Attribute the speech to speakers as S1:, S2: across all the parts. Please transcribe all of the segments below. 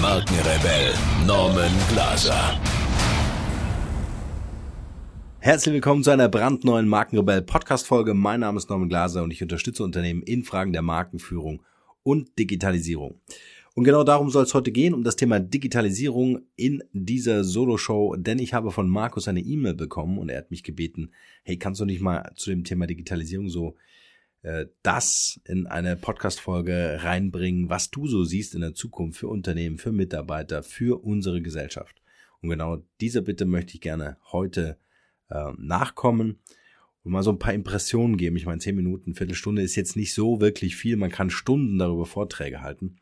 S1: Markenrebell Norman Glaser.
S2: Herzlich willkommen zu einer brandneuen Markenrebell Podcast Folge. Mein Name ist Norman Glaser und ich unterstütze Unternehmen in Fragen der Markenführung und Digitalisierung. Und genau darum soll es heute gehen, um das Thema Digitalisierung in dieser Solo-Show, denn ich habe von Markus eine E-Mail bekommen und er hat mich gebeten, hey, kannst du nicht mal zu dem Thema Digitalisierung so das in eine Podcast-Folge reinbringen, was du so siehst in der Zukunft für Unternehmen, für Mitarbeiter, für unsere Gesellschaft. Und genau dieser Bitte möchte ich gerne heute äh, nachkommen und mal so ein paar Impressionen geben. Ich meine, zehn Minuten, Viertelstunde ist jetzt nicht so wirklich viel. Man kann Stunden darüber Vorträge halten.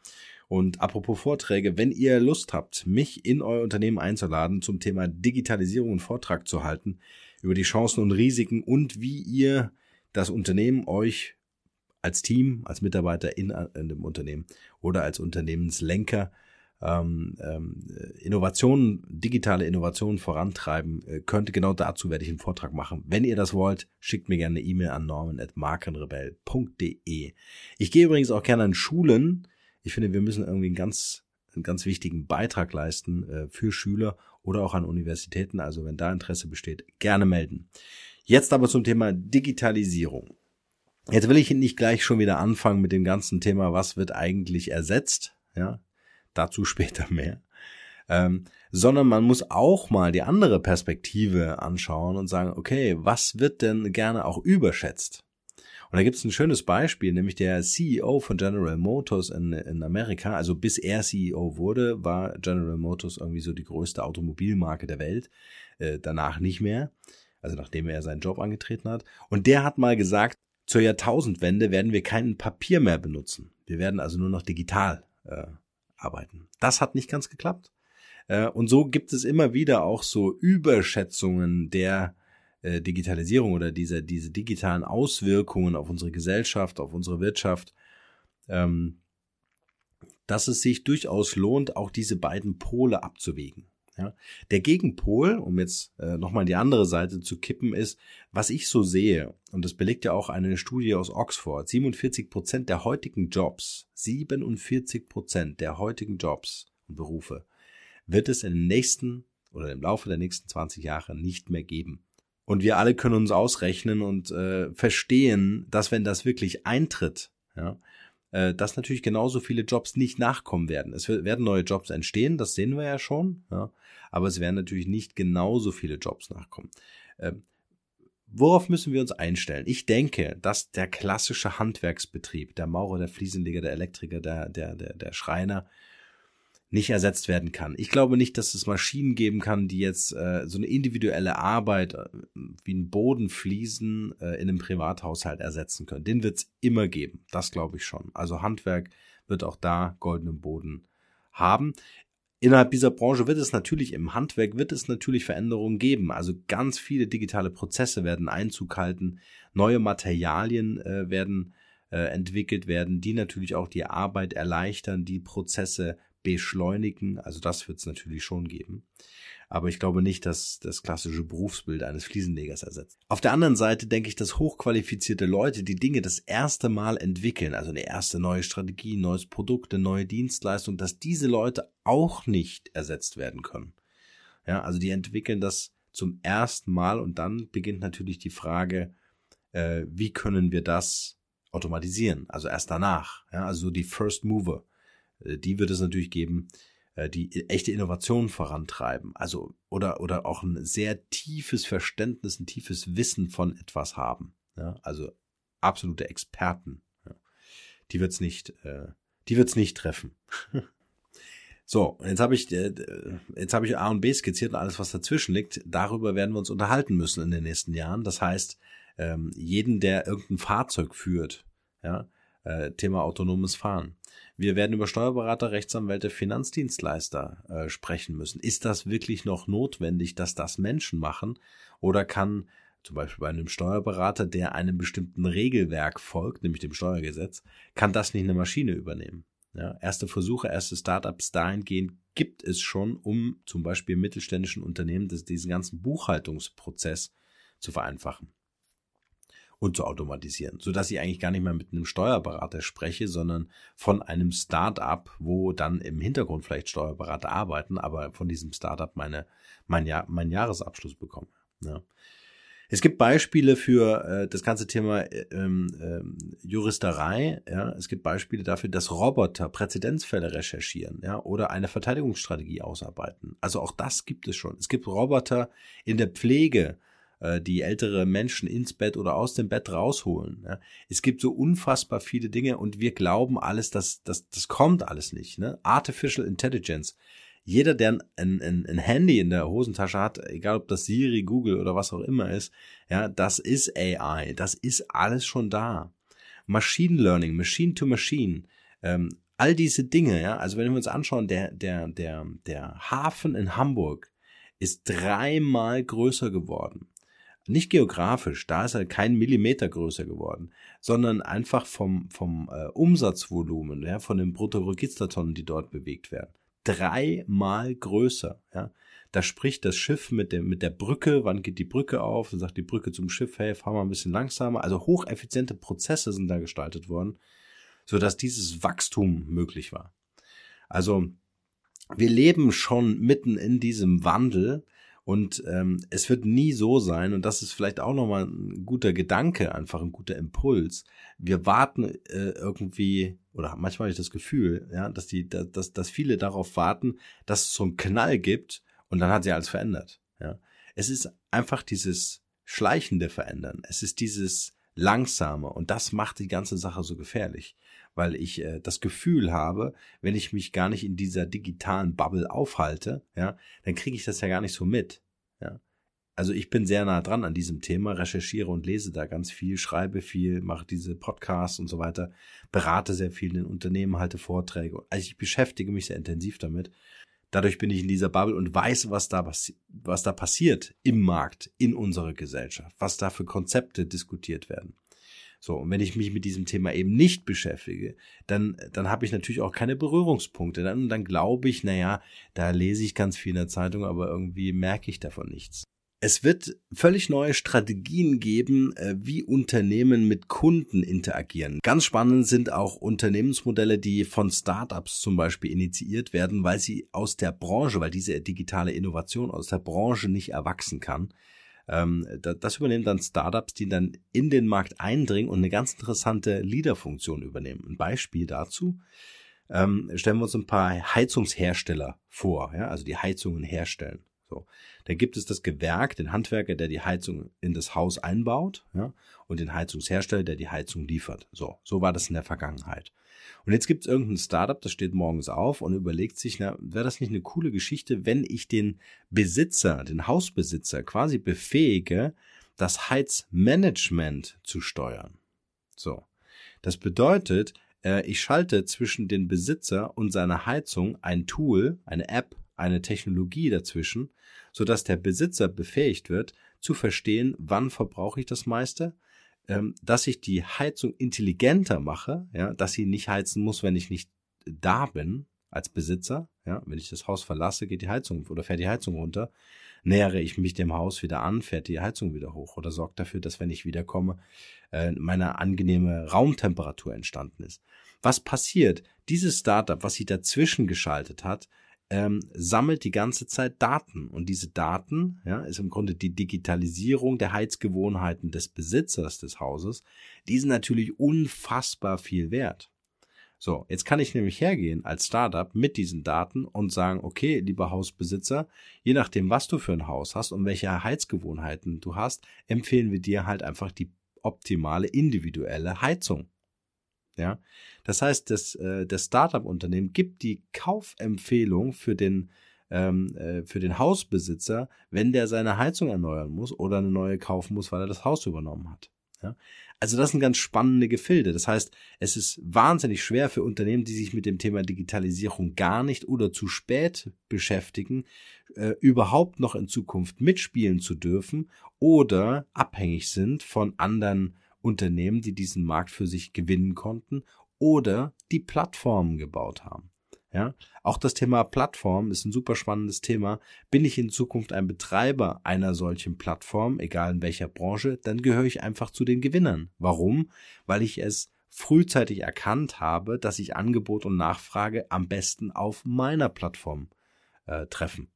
S2: Und apropos Vorträge, wenn ihr Lust habt, mich in euer Unternehmen einzuladen, zum Thema Digitalisierung einen Vortrag zu halten, über die Chancen und Risiken und wie ihr das Unternehmen euch als Team, als Mitarbeiter in, in dem Unternehmen oder als Unternehmenslenker ähm, ähm, Innovationen, digitale Innovationen vorantreiben äh, könnte. Genau dazu werde ich einen Vortrag machen. Wenn ihr das wollt, schickt mir gerne eine E-Mail an norman.markenrebell.de. Ich gehe übrigens auch gerne an Schulen, ich finde, wir müssen irgendwie einen ganz, einen ganz wichtigen Beitrag leisten äh, für Schüler oder auch an Universitäten. Also wenn da Interesse besteht, gerne melden. Jetzt aber zum Thema Digitalisierung. Jetzt will ich nicht gleich schon wieder anfangen mit dem ganzen Thema, was wird eigentlich ersetzt, ja, dazu später mehr, ähm, sondern man muss auch mal die andere Perspektive anschauen und sagen, okay, was wird denn gerne auch überschätzt? Und da gibt es ein schönes Beispiel, nämlich der CEO von General Motors in, in Amerika, also bis er CEO wurde, war General Motors irgendwie so die größte Automobilmarke der Welt, äh, danach nicht mehr, also nachdem er seinen Job angetreten hat. Und der hat mal gesagt, zur Jahrtausendwende werden wir kein Papier mehr benutzen. Wir werden also nur noch digital äh, arbeiten. Das hat nicht ganz geklappt. Äh, und so gibt es immer wieder auch so Überschätzungen der äh, Digitalisierung oder diese, diese digitalen Auswirkungen auf unsere Gesellschaft, auf unsere Wirtschaft, ähm, dass es sich durchaus lohnt, auch diese beiden Pole abzuwägen. Ja. Der Gegenpol, um jetzt äh, nochmal die andere Seite zu kippen, ist, was ich so sehe, und das belegt ja auch eine Studie aus Oxford, 47 Prozent der heutigen Jobs, 47 Prozent der heutigen Jobs und Berufe wird es in den nächsten oder im Laufe der nächsten 20 Jahre nicht mehr geben. Und wir alle können uns ausrechnen und äh, verstehen, dass wenn das wirklich eintritt, ja, äh, dass natürlich genauso viele Jobs nicht nachkommen werden. Es werden neue Jobs entstehen, das sehen wir ja schon, ja, aber es werden natürlich nicht genauso viele Jobs nachkommen. Äh, worauf müssen wir uns einstellen? Ich denke, dass der klassische Handwerksbetrieb, der Maurer, der Fliesenleger, der Elektriker, der, der, der, der Schreiner, nicht ersetzt werden kann. Ich glaube nicht, dass es Maschinen geben kann, die jetzt äh, so eine individuelle Arbeit äh, wie ein Bodenfliesen äh, in einem Privathaushalt ersetzen können. Den wird es immer geben. Das glaube ich schon. Also Handwerk wird auch da goldenen Boden haben. Innerhalb dieser Branche wird es natürlich, im Handwerk wird es natürlich Veränderungen geben. Also ganz viele digitale Prozesse werden Einzug halten, neue Materialien äh, werden äh, entwickelt werden, die natürlich auch die Arbeit erleichtern, die Prozesse beschleunigen. Also das wird es natürlich schon geben. Aber ich glaube nicht, dass das klassische Berufsbild eines Fliesenlegers ersetzt. Auf der anderen Seite denke ich, dass hochqualifizierte Leute die Dinge das erste Mal entwickeln, also eine erste neue Strategie, neues Produkt, eine neue Dienstleistung, dass diese Leute auch nicht ersetzt werden können. Ja, also die entwickeln das zum ersten Mal und dann beginnt natürlich die Frage, äh, wie können wir das automatisieren? Also erst danach. Ja, also die First Mover. Äh, die wird es natürlich geben, äh, die echte Innovation vorantreiben. Also, oder, oder auch ein sehr tiefes Verständnis, ein tiefes Wissen von etwas haben. Ja, also absolute Experten. Ja. Die wird's nicht, äh, die wird's nicht treffen. so, jetzt habe ich, jetzt habe ich A und B skizziert und alles, was dazwischen liegt. Darüber werden wir uns unterhalten müssen in den nächsten Jahren. Das heißt, ähm, jeden, der irgendein Fahrzeug führt, ja, Äh, Thema autonomes Fahren. Wir werden über Steuerberater, Rechtsanwälte, Finanzdienstleister äh, sprechen müssen. Ist das wirklich noch notwendig, dass das Menschen machen? Oder kann zum Beispiel bei einem Steuerberater, der einem bestimmten Regelwerk folgt, nämlich dem Steuergesetz, kann das nicht eine Maschine übernehmen? Ja, erste Versuche, erste Startups dahingehend gibt es schon, um zum Beispiel mittelständischen Unternehmen das, diesen ganzen Buchhaltungsprozess zu vereinfachen und zu automatisieren, so dass ich eigentlich gar nicht mehr mit einem Steuerberater spreche, sondern von einem Start-up, wo dann im Hintergrund vielleicht Steuerberater arbeiten, aber von diesem Start-up meine, mein, Jahr, mein Jahresabschluss bekomme. Ja. Es gibt Beispiele für äh, das ganze Thema äh, äh, Juristerei. Ja, es gibt Beispiele dafür, dass Roboter Präzedenzfälle recherchieren, ja, oder eine Verteidigungsstrategie ausarbeiten. Also auch das gibt es schon. Es gibt Roboter in der Pflege, die ältere Menschen ins Bett oder aus dem Bett rausholen. Ja. Es gibt so unfassbar viele Dinge und wir glauben alles, dass das, das kommt alles nicht. Ne? Artificial Intelligence. Jeder, der ein, ein, ein Handy in der Hosentasche hat, egal ob das Siri, Google oder was auch immer ist, ja, das ist AI. Das ist alles schon da. Machine Learning, Machine to Machine, ähm, all diese Dinge, ja, also wenn wir uns anschauen, der, der, der, der Hafen in Hamburg ist dreimal größer geworden nicht geografisch, da ist er kein Millimeter größer geworden, sondern einfach vom, vom äh, Umsatzvolumen, ja, von den Bruttoregistertonnen, die dort bewegt werden. Dreimal größer. Ja. Da spricht das Schiff mit, dem, mit der Brücke, wann geht die Brücke auf, dann sagt die Brücke zum Schiff, hey, fahr mal ein bisschen langsamer. Also hocheffiziente Prozesse sind da gestaltet worden, sodass dieses Wachstum möglich war. Also wir leben schon mitten in diesem Wandel, und ähm, es wird nie so sein, und das ist vielleicht auch nochmal ein guter Gedanke, einfach ein guter Impuls. Wir warten äh, irgendwie, oder manchmal habe ich das Gefühl, ja, dass die, dass, dass viele darauf warten, dass es so einen Knall gibt und dann hat sich alles verändert. Ja. Es ist einfach dieses schleichende Verändern. Es ist dieses langsame und das macht die ganze Sache so gefährlich weil ich äh, das Gefühl habe, wenn ich mich gar nicht in dieser digitalen Bubble aufhalte, ja, dann kriege ich das ja gar nicht so mit. Ja. Also ich bin sehr nah dran an diesem Thema, recherchiere und lese da ganz viel, schreibe viel, mache diese Podcasts und so weiter, berate sehr viel in den Unternehmen, halte Vorträge. Also ich beschäftige mich sehr intensiv damit. Dadurch bin ich in dieser Bubble und weiß, was da, was da passiert im Markt, in unserer Gesellschaft, was da für Konzepte diskutiert werden. So, und wenn ich mich mit diesem Thema eben nicht beschäftige, dann, dann habe ich natürlich auch keine Berührungspunkte. Dann, dann glaube ich, naja, da lese ich ganz viel in der Zeitung, aber irgendwie merke ich davon nichts. Es wird völlig neue Strategien geben, äh, wie Unternehmen mit Kunden interagieren. Ganz spannend sind auch Unternehmensmodelle, die von Startups zum Beispiel initiiert werden, weil sie aus der Branche, weil diese digitale Innovation aus der Branche nicht erwachsen kann. Ähm, das übernehmen dann Startups, die dann in den Markt eindringen und eine ganz interessante Leader-Funktion übernehmen. Ein Beispiel dazu. Ähm, stellen wir uns ein paar Heizungshersteller vor, ja, also die Heizungen herstellen. So, da gibt es das Gewerk, den Handwerker, der die Heizung in das Haus einbaut, ja, und den Heizungshersteller, der die Heizung liefert. So, so war das in der Vergangenheit. Und jetzt gibt es irgendein Startup, das steht morgens auf und überlegt sich, na, wäre das nicht eine coole Geschichte, wenn ich den Besitzer, den Hausbesitzer quasi befähige, das Heizmanagement zu steuern. So. Das bedeutet, äh, ich schalte zwischen den Besitzer und seiner Heizung ein Tool, eine App, eine Technologie dazwischen, sodass der Besitzer befähigt wird, zu verstehen, wann verbrauche ich das meiste, ähm, dass ich die Heizung intelligenter mache, ja, dass sie nicht heizen muss, wenn ich nicht da bin als Besitzer, ja, wenn ich das Haus verlasse, geht die Heizung oder fährt die Heizung runter, nähere ich mich dem Haus wieder an, fährt die Heizung wieder hoch oder sorgt dafür, dass wenn ich wiederkomme, äh, meine angenehme Raumtemperatur entstanden ist. Was passiert? Dieses Startup, was sie dazwischen geschaltet hat, ähm, sammelt die ganze Zeit Daten. Und diese Daten ja, ist im Grunde die Digitalisierung der Heizgewohnheiten des Besitzers des Hauses. Die sind natürlich unfassbar viel wert. So, jetzt kann ich nämlich hergehen als Startup mit diesen Daten und sagen, okay, lieber Hausbesitzer, je nachdem, was du für ein Haus hast und welche Heizgewohnheiten du hast, empfehlen wir dir halt einfach die optimale individuelle Heizung. Ja, das heißt, das, äh, das Startup-Unternehmen gibt die Kaufempfehlung für den ähm, äh, für den Hausbesitzer, wenn der seine Heizung erneuern muss oder eine neue kaufen muss, weil er das Haus übernommen hat. Ja? Also das sind ganz spannende Gefilde. Das heißt, es ist wahnsinnig schwer für Unternehmen, die sich mit dem Thema Digitalisierung gar nicht oder zu spät beschäftigen, äh, überhaupt noch in Zukunft mitspielen zu dürfen oder abhängig sind von anderen Unternehmen, die diesen Markt für sich gewinnen konnten oder die Plattformen gebaut haben. Ja, auch das Thema Plattform ist ein super spannendes Thema. Bin ich in Zukunft ein Betreiber einer solchen Plattform, egal in welcher Branche, dann gehöre ich einfach zu den Gewinnern. Warum? Weil ich es frühzeitig erkannt habe, dass ich Angebot und Nachfrage am besten auf meiner Plattform äh, treffen.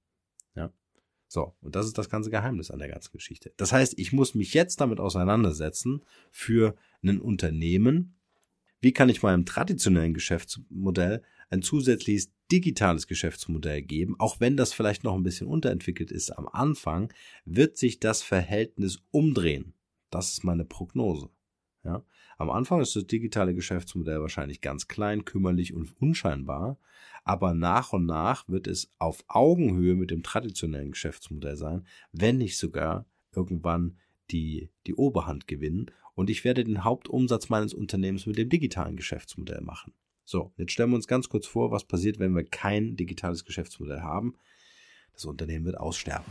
S2: So, und das ist das ganze Geheimnis an der ganzen Geschichte. Das heißt, ich muss mich jetzt damit auseinandersetzen für ein Unternehmen. Wie kann ich meinem traditionellen Geschäftsmodell ein zusätzliches digitales Geschäftsmodell geben, auch wenn das vielleicht noch ein bisschen unterentwickelt ist am Anfang, wird sich das Verhältnis umdrehen. Das ist meine Prognose. Ja? Am Anfang ist das digitale Geschäftsmodell wahrscheinlich ganz klein, kümmerlich und unscheinbar, aber nach und nach wird es auf Augenhöhe mit dem traditionellen Geschäftsmodell sein, wenn nicht sogar irgendwann die, die Oberhand gewinnen und ich werde den Hauptumsatz meines Unternehmens mit dem digitalen Geschäftsmodell machen. So, jetzt stellen wir uns ganz kurz vor, was passiert, wenn wir kein digitales Geschäftsmodell haben. Das Unternehmen wird aussterben.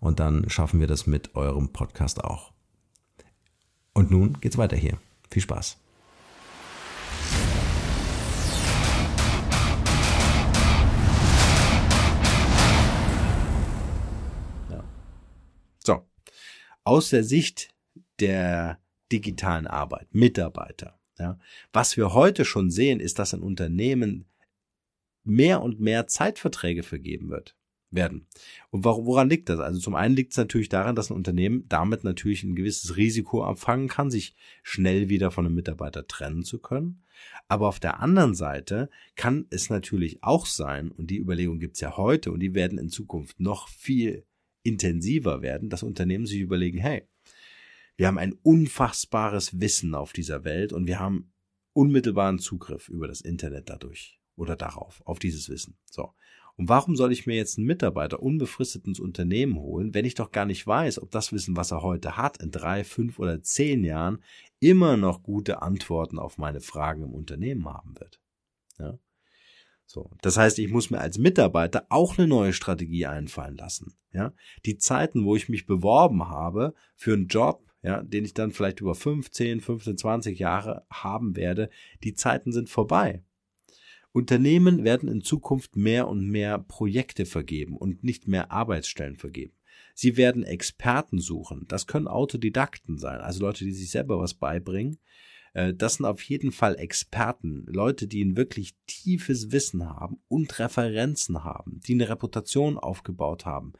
S3: und dann schaffen wir das mit eurem Podcast auch. Und nun geht's weiter hier. Viel Spaß.
S2: aus der Sicht der digitalen Arbeit, Mitarbeiter. Ja, was wir heute schon sehen, ist, dass in Unternehmen mehr und mehr Zeitverträge vergeben wird werden. Und woran liegt das? Also zum einen liegt es natürlich daran, dass ein Unternehmen damit natürlich ein gewisses Risiko abfangen kann, sich schnell wieder von einem Mitarbeiter trennen zu können. Aber auf der anderen Seite kann es natürlich auch sein, und die Überlegung gibt es ja heute und die werden in Zukunft noch viel intensiver werden, dass Unternehmen sich überlegen, hey, wir haben ein unfassbares Wissen auf dieser Welt und wir haben unmittelbaren Zugriff über das Internet dadurch oder darauf, auf dieses Wissen. So. Und warum soll ich mir jetzt einen Mitarbeiter unbefristet ins Unternehmen holen, wenn ich doch gar nicht weiß, ob das Wissen, was er heute hat, in drei, fünf oder zehn Jahren immer noch gute Antworten auf meine Fragen im Unternehmen haben wird? Ja? So. Das heißt, ich muss mir als Mitarbeiter auch eine neue Strategie einfallen lassen. Ja. Die Zeiten, wo ich mich beworben habe für einen Job, ja, den ich dann vielleicht über 15, 15, 20 Jahre haben werde, die Zeiten sind vorbei. Unternehmen werden in Zukunft mehr und mehr Projekte vergeben und nicht mehr Arbeitsstellen vergeben. Sie werden Experten suchen. Das können Autodidakten sein, also Leute, die sich selber was beibringen äh, das sind auf jeden Fall Experten, Leute, die ein wirklich tiefes Wissen haben und Referenzen haben, die eine Reputation aufgebaut haben,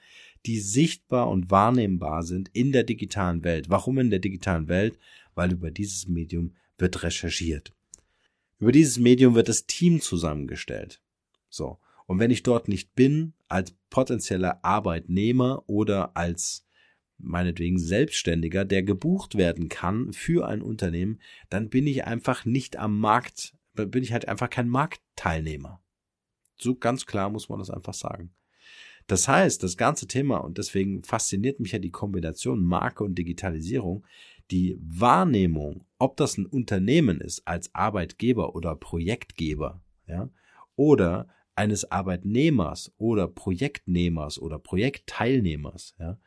S2: die sichtbar und wahrnehmbar sind in der digitalen Welt. Warum in der digitalen Welt? Weil über dieses Medium wird recherchiert. Über dieses Medium wird das Team zusammengestellt. So. Und wenn ich dort nicht bin, als potenzieller Arbeitnehmer oder als meinetwegen Selbstständiger, der gebucht werden kann für ein Unternehmen, dann bin ich einfach nicht am Markt, bin ich halt einfach kein Marktteilnehmer. So ganz klar muss man das einfach sagen. Das heißt, das ganze Thema, und deswegen fasziniert mich ja die Kombination Marke und Digitalisierung, die Wahrnehmung, ob das ein Unternehmen ist als Arbeitgeber oder Projektgeber, ja, oder eines Arbeitnehmers oder Projektnehmers oder Projektteilnehmers, ja,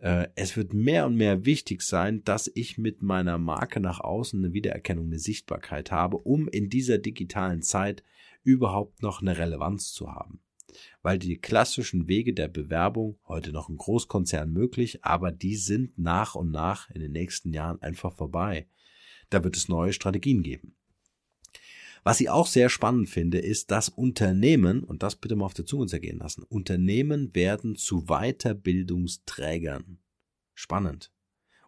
S2: äh, es wird mehr und mehr wichtig sein, dass ich mit meiner Marke nach außen eine Wiedererkennung, eine Sichtbarkeit habe, um in dieser digitalen Zeit überhaupt noch eine Relevanz zu haben. Weil die klassischen Wege der Bewerbung heute noch im Großkonzern möglich, aber die sind nach und nach in den nächsten Jahren einfach vorbei. Da wird es neue Strategien geben. Was ich auch sehr spannend finde, ist, dass Unternehmen, und das bitte mal auf der Zunge zergehen lassen, Unternehmen werden zu Weiterbildungsträgern. Spannend.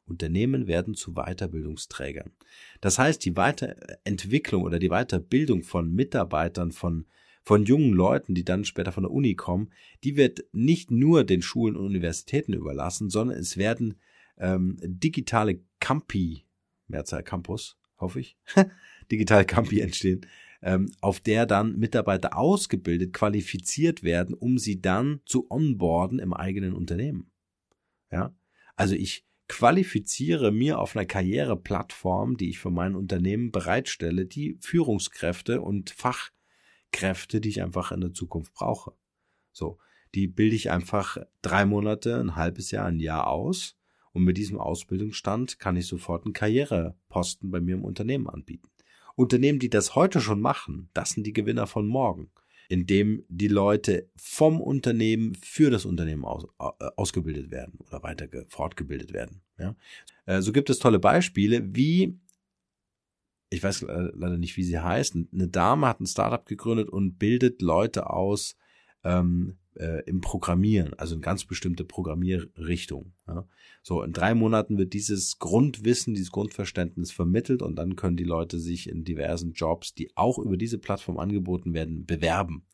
S2: Unternehmen werden zu Weiterbildungsträgern. Das heißt, die Weiterentwicklung oder die Weiterbildung von Mitarbeitern, von, von jungen Leuten, die dann später von der Uni kommen, die wird nicht nur den Schulen und Universitäten überlassen, sondern es werden ähm, digitale Campi, Mehrzahl Campus, hoffe ich, digitale Campi entstehen, ähm, auf der dann Mitarbeiter ausgebildet, qualifiziert werden, um sie dann zu onboarden im eigenen Unternehmen. Ja, also ich qualifiziere mir auf einer Karriereplattform, die ich für mein Unternehmen bereitstelle, die Führungskräfte und Fachkräfte, die ich einfach in der Zukunft brauche. So, die bilde ich einfach drei Monate, ein halbes Jahr, ein Jahr aus und mit diesem Ausbildungsstand kann ich sofort einen Karriereposten bei mir im Unternehmen anbieten. Unternehmen, die das heute schon machen, das sind die Gewinner von morgen, indem die Leute vom Unternehmen für das Unternehmen aus, äh, ausgebildet werden oder weiter fortgebildet werden. Ja? Äh, so gibt es tolle Beispiele, wie ich weiß leider nicht, wie sie heißt. Eine Dame hat ein Startup gegründet und bildet Leute aus ähm, äh, im Programmieren, also in ganz bestimmte Programmierrichtung. Ja. So, in drei Monaten wird dieses Grundwissen, dieses Grundverständnis vermittelt und dann können die Leute sich in diversen Jobs, die auch über diese Plattform angeboten werden, bewerben.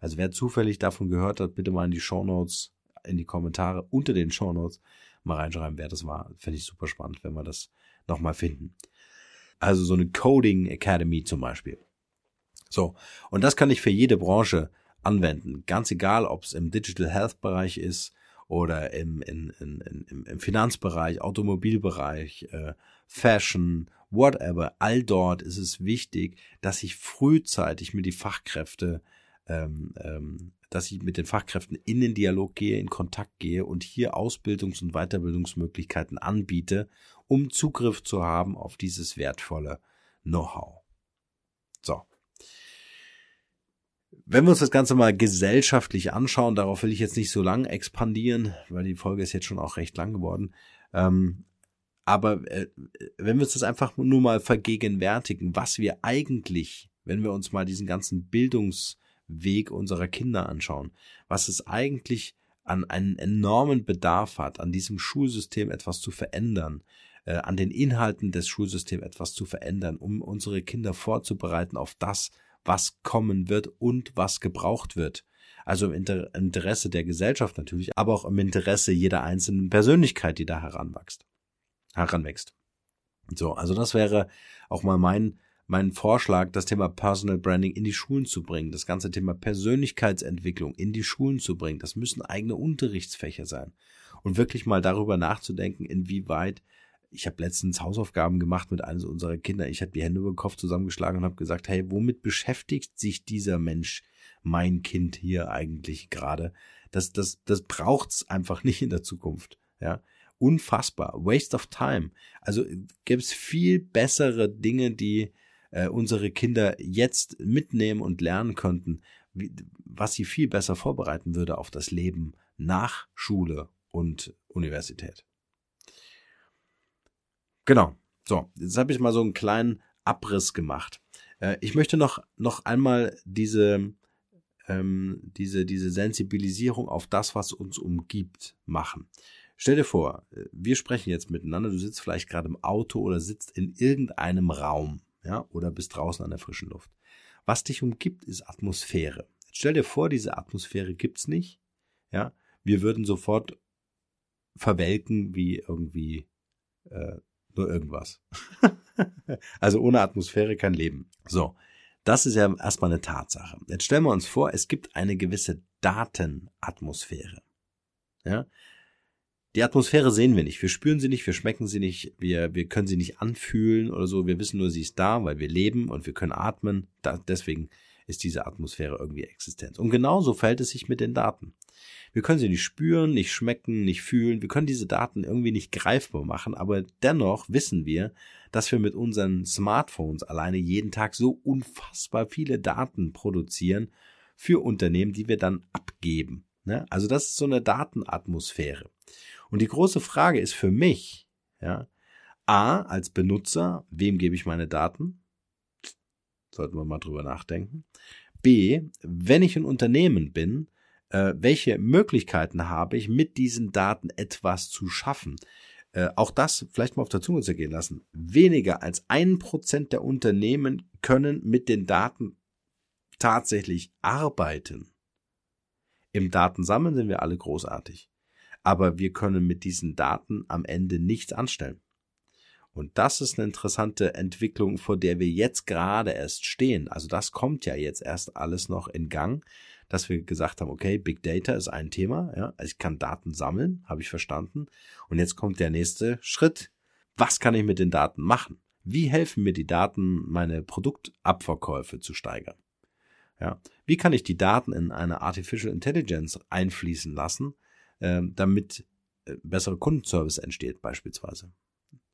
S2: Also wer zufällig davon gehört hat, bitte mal in die Show Notes, in die Kommentare unter den Show Notes mal reinschreiben, wer das war. Fände ich super spannend, wenn wir das nochmal finden. Also so eine Coding Academy zum Beispiel. So, und das kann ich für jede Branche anwenden. Ganz egal, ob es im Digital Health Bereich ist oder im, in, in, in, im Finanzbereich, Automobilbereich, äh, Fashion, whatever, all dort ist es wichtig, dass ich frühzeitig mit die Fachkräfte, ähm, ähm, dass ich mit den Fachkräften in den Dialog gehe, in Kontakt gehe und hier Ausbildungs- und Weiterbildungsmöglichkeiten anbiete, um Zugriff zu haben auf dieses wertvolle Know-how. So. Wenn wir uns das Ganze mal gesellschaftlich anschauen, darauf will ich jetzt nicht so lang expandieren, weil die Folge ist jetzt schon auch recht lang geworden. Ähm, aber äh, wenn wir uns das einfach nur mal vergegenwärtigen, was wir eigentlich, wenn wir uns mal diesen ganzen Bildungsweg unserer Kinder anschauen, was es eigentlich an einen enormen Bedarf hat, an diesem Schulsystem etwas zu verändern, äh, an den Inhalten des Schulsystems etwas zu verändern, um unsere Kinder vorzubereiten auf das, was kommen wird und was gebraucht wird. Also im Interesse der Gesellschaft natürlich, aber auch im Interesse jeder einzelnen Persönlichkeit, die da heranwächst. Heranwächst. So, also das wäre auch mal mein, mein Vorschlag, das Thema Personal Branding in die Schulen zu bringen, das ganze Thema Persönlichkeitsentwicklung in die Schulen zu bringen. Das müssen eigene Unterrichtsfächer sein. Und wirklich mal darüber nachzudenken, inwieweit ich habe letztens Hausaufgaben gemacht mit eines unserer Kinder. Ich habe die Hände über den Kopf zusammengeschlagen und habe gesagt, hey, womit beschäftigt sich dieser Mensch, mein Kind hier eigentlich gerade? Das, das, das braucht's einfach nicht in der Zukunft. Ja, unfassbar. Waste of time. Also gäbe es viel bessere Dinge, die äh, unsere Kinder jetzt mitnehmen und lernen könnten, wie, was sie viel besser vorbereiten würde auf das Leben nach Schule und Universität. Genau. So, jetzt habe ich mal so einen kleinen Abriss gemacht. Äh, ich möchte noch, noch einmal diese, ähm, diese, diese Sensibilisierung auf das, was uns umgibt, machen. Stell dir vor, äh, wir sprechen jetzt miteinander, du sitzt vielleicht gerade im Auto oder sitzt in irgendeinem Raum, ja, oder bist draußen an der frischen Luft. Was dich umgibt, ist Atmosphäre. Jetzt stell dir vor, diese Atmosphäre gibt's nicht, ja. Wir würden sofort verwelken wie irgendwie äh, nur irgendwas. also ohne Atmosphäre kein Leben. So, das ist ja erstmal eine Tatsache. Jetzt stellen wir uns vor, es gibt eine gewisse Datenatmosphäre. Ja? Die Atmosphäre sehen wir nicht, wir spüren sie nicht, wir schmecken sie nicht, wir, wir können sie nicht anfühlen oder so, wir wissen nur, sie ist da, weil wir leben und wir können atmen. Da, deswegen ist diese Atmosphäre irgendwie existent. Und genauso verhält es sich mit den Daten. Wir können sie nicht spüren, nicht schmecken, nicht fühlen. Wir können diese Daten irgendwie nicht greifbar machen, aber dennoch wissen wir, dass wir mit unseren Smartphones alleine jeden Tag so unfassbar viele Daten produzieren für Unternehmen, die wir dann abgeben. Ne? Also das ist so eine Datenatmosphäre. Und die große Frage ist für mich, ja, A, als Benutzer, wem gebe ich meine Daten? Sollten wir mal drüber nachdenken. B, wenn ich ein Unternehmen bin, äh, welche Möglichkeiten habe ich, mit diesen Daten etwas zu schaffen? Äh, auch das vielleicht mal auf der Zunge zergehen lassen. Weniger als ein Prozent der Unternehmen können mit den Daten tatsächlich arbeiten. Im Datensammeln sind wir alle großartig. Aber wir können mit diesen Daten am Ende nichts anstellen. Und das ist eine interessante Entwicklung, vor der wir jetzt gerade erst stehen. Also das kommt ja jetzt erst alles noch in Gang, dass wir gesagt haben, okay, Big Data ist ein Thema, ja, also ich kann Daten sammeln, habe ich verstanden. Und jetzt kommt der nächste Schritt. Was kann ich mit den Daten machen? Wie helfen mir die Daten, meine Produktabverkäufe zu steigern? Ja, wie kann ich die Daten in eine Artificial Intelligence einfließen lassen, äh, damit äh, bessere Kundenservice entsteht beispielsweise?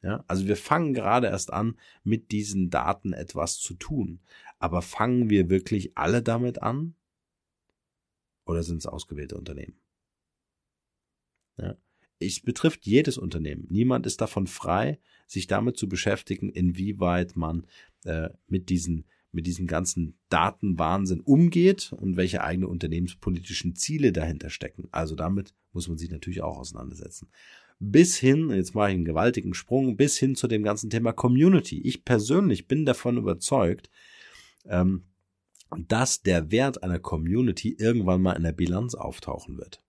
S2: Ja, also wir fangen gerade erst an, mit diesen Daten etwas zu tun. Aber fangen wir wirklich alle damit an? Oder sind es ausgewählte Unternehmen? Ja, es betrifft jedes Unternehmen. Niemand ist davon frei, sich damit zu beschäftigen, inwieweit man äh, mit diesen mit diesem ganzen Datenwahnsinn umgeht und welche eigene unternehmenspolitischen Ziele dahinter stecken. Also damit muss man sich natürlich auch auseinandersetzen bis hin, jetzt mache ich einen gewaltigen Sprung, bis hin zu dem ganzen Thema Community. Ich persönlich bin davon überzeugt, ähm, dass der Wert einer Community irgendwann mal in der Bilanz auftauchen wird.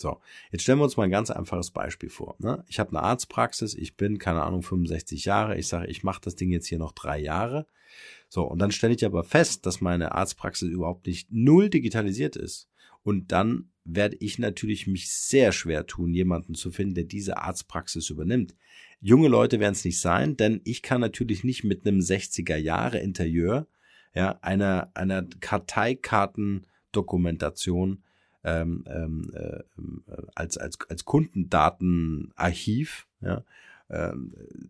S2: So, jetzt stellen wir uns mal ein ganz einfaches Beispiel vor. Ne? Ich habe eine Arztpraxis, ich bin, keine Ahnung, 65 Jahre, ich sage, ich mache das Ding jetzt hier noch drei Jahre. So, und dann stelle ich aber fest, dass meine Arztpraxis überhaupt nicht null digitalisiert ist. Und dann werde ich natürlich mich sehr schwer tun, jemanden zu finden, der diese Arztpraxis übernimmt. Junge Leute werden es nicht sein, denn ich kann natürlich nicht mit einem 60er Jahre Interieur, ja, einer, einer Karteikartendokumentation ähm, ähm, äh, als, als, als Kundendatenarchiv, ja, äh,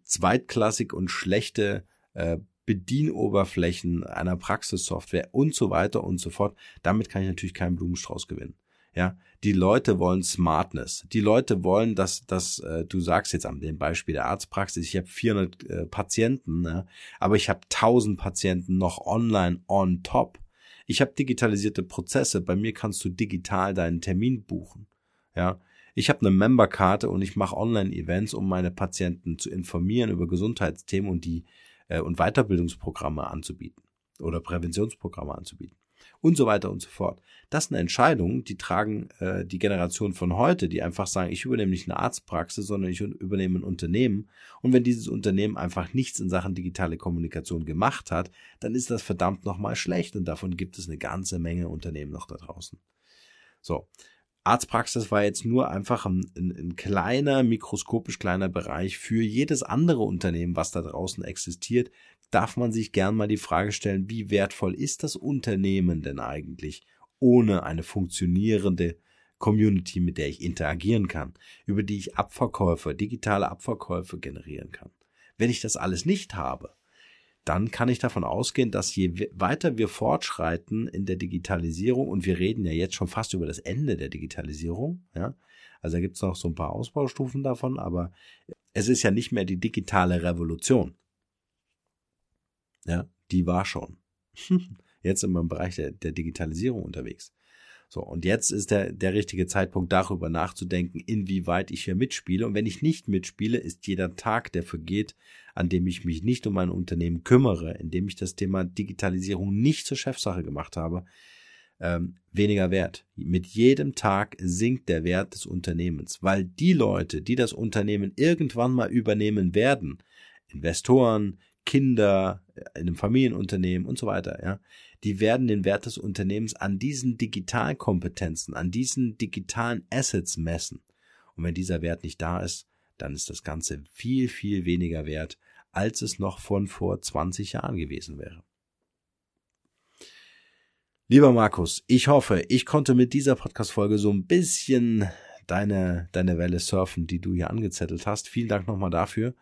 S2: zweitklassig und schlechte äh, Bedienoberflächen einer Praxissoftware und so weiter und so fort. Damit kann ich natürlich keinen Blumenstrauß gewinnen. Ja, die Leute wollen Smartness. Die Leute wollen, dass, dass äh, du sagst jetzt an dem Beispiel der Arztpraxis, ich habe 400 äh, Patienten, ne? aber ich habe 1000 Patienten noch online on top. Ich habe digitalisierte Prozesse. Bei mir kannst du digital deinen Termin buchen. Ja, ich habe eine Memberkarte und ich mache Online-Events, um meine Patienten zu informieren über Gesundheitsthemen und die äh, und Weiterbildungsprogramme anzubieten oder Präventionsprogramme anzubieten und so weiter und so fort. Das sind Entscheidungen, die tragen äh, die Generation von heute, die einfach sagen, ich übernehme nicht eine Arztpraxis, sondern ich übernehme ein Unternehmen. Und wenn dieses Unternehmen einfach nichts in Sachen digitale Kommunikation gemacht hat, dann ist das verdammt nochmal schlecht. Und davon gibt es eine ganze Menge Unternehmen noch da draußen. So. Arztpraxis war jetzt nur einfach ein, ein, ein, kleiner, mikroskopisch kleiner Bereich für jedes andere Unternehmen, was da draußen existiert, darf man sich gern mal die Frage stellen, wie wertvoll ist das Unternehmen denn eigentlich ohne eine funktionierende Community, mit der ich interagieren kann, über die ich Abverkäufe, digitale Abverkäufe generieren kann. Wenn ich das alles nicht habe, dann kann ich davon ausgehen, dass je weiter wir fortschreiten in der Digitalisierung, und wir reden ja jetzt schon fast über das Ende der Digitalisierung, ja, also da gibt es noch so ein paar Ausbaustufen davon, aber es ist ja nicht mehr die digitale Revolution. Ja, die war schon. Jetzt sind wir im Bereich der, der Digitalisierung unterwegs. So, und jetzt ist der, der richtige Zeitpunkt, darüber nachzudenken, inwieweit ich hier mitspiele. Und wenn ich nicht mitspiele, ist jeder Tag, der vergeht, an dem ich mich nicht um mein Unternehmen kümmere, in dem ich das Thema Digitalisierung nicht zur Chefsache gemacht habe, ähm, weniger wert. Mit jedem Tag sinkt der Wert des Unternehmens, weil die Leute, die das Unternehmen irgendwann mal übernehmen werden, Investoren, Kinder, in einem Familienunternehmen und so weiter, ja, die werden den Wert des Unternehmens an diesen Digitalkompetenzen, an diesen digitalen Assets messen. Und wenn dieser Wert nicht da ist, dann ist das Ganze viel, viel weniger wert, als es noch von vor 20 Jahren gewesen wäre. Lieber Markus, ich hoffe, ich konnte mit dieser Podcast-Folge so ein bisschen deine, deine Welle surfen, die du hier angezettelt hast. Vielen Dank nochmal dafür.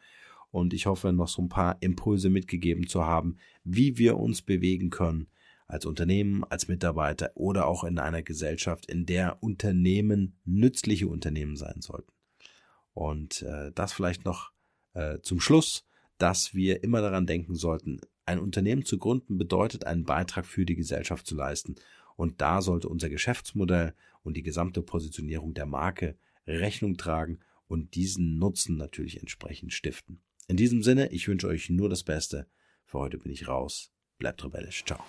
S2: Und ich hoffe, noch so ein paar Impulse mitgegeben zu haben, wie wir uns bewegen können als Unternehmen, als Mitarbeiter oder auch in einer Gesellschaft, in der Unternehmen nützliche Unternehmen sein sollten. Und äh, das vielleicht noch äh, zum Schluss, dass wir immer daran denken sollten, ein Unternehmen zu gründen bedeutet, einen Beitrag für die Gesellschaft zu leisten. Und da sollte unser Geschäftsmodell und die gesamte Positionierung der Marke Rechnung tragen und diesen Nutzen natürlich entsprechend stiften. In diesem Sinne, ich wünsche euch nur das Beste. Für heute bin ich raus. Bleibt rebellisch. Ciao.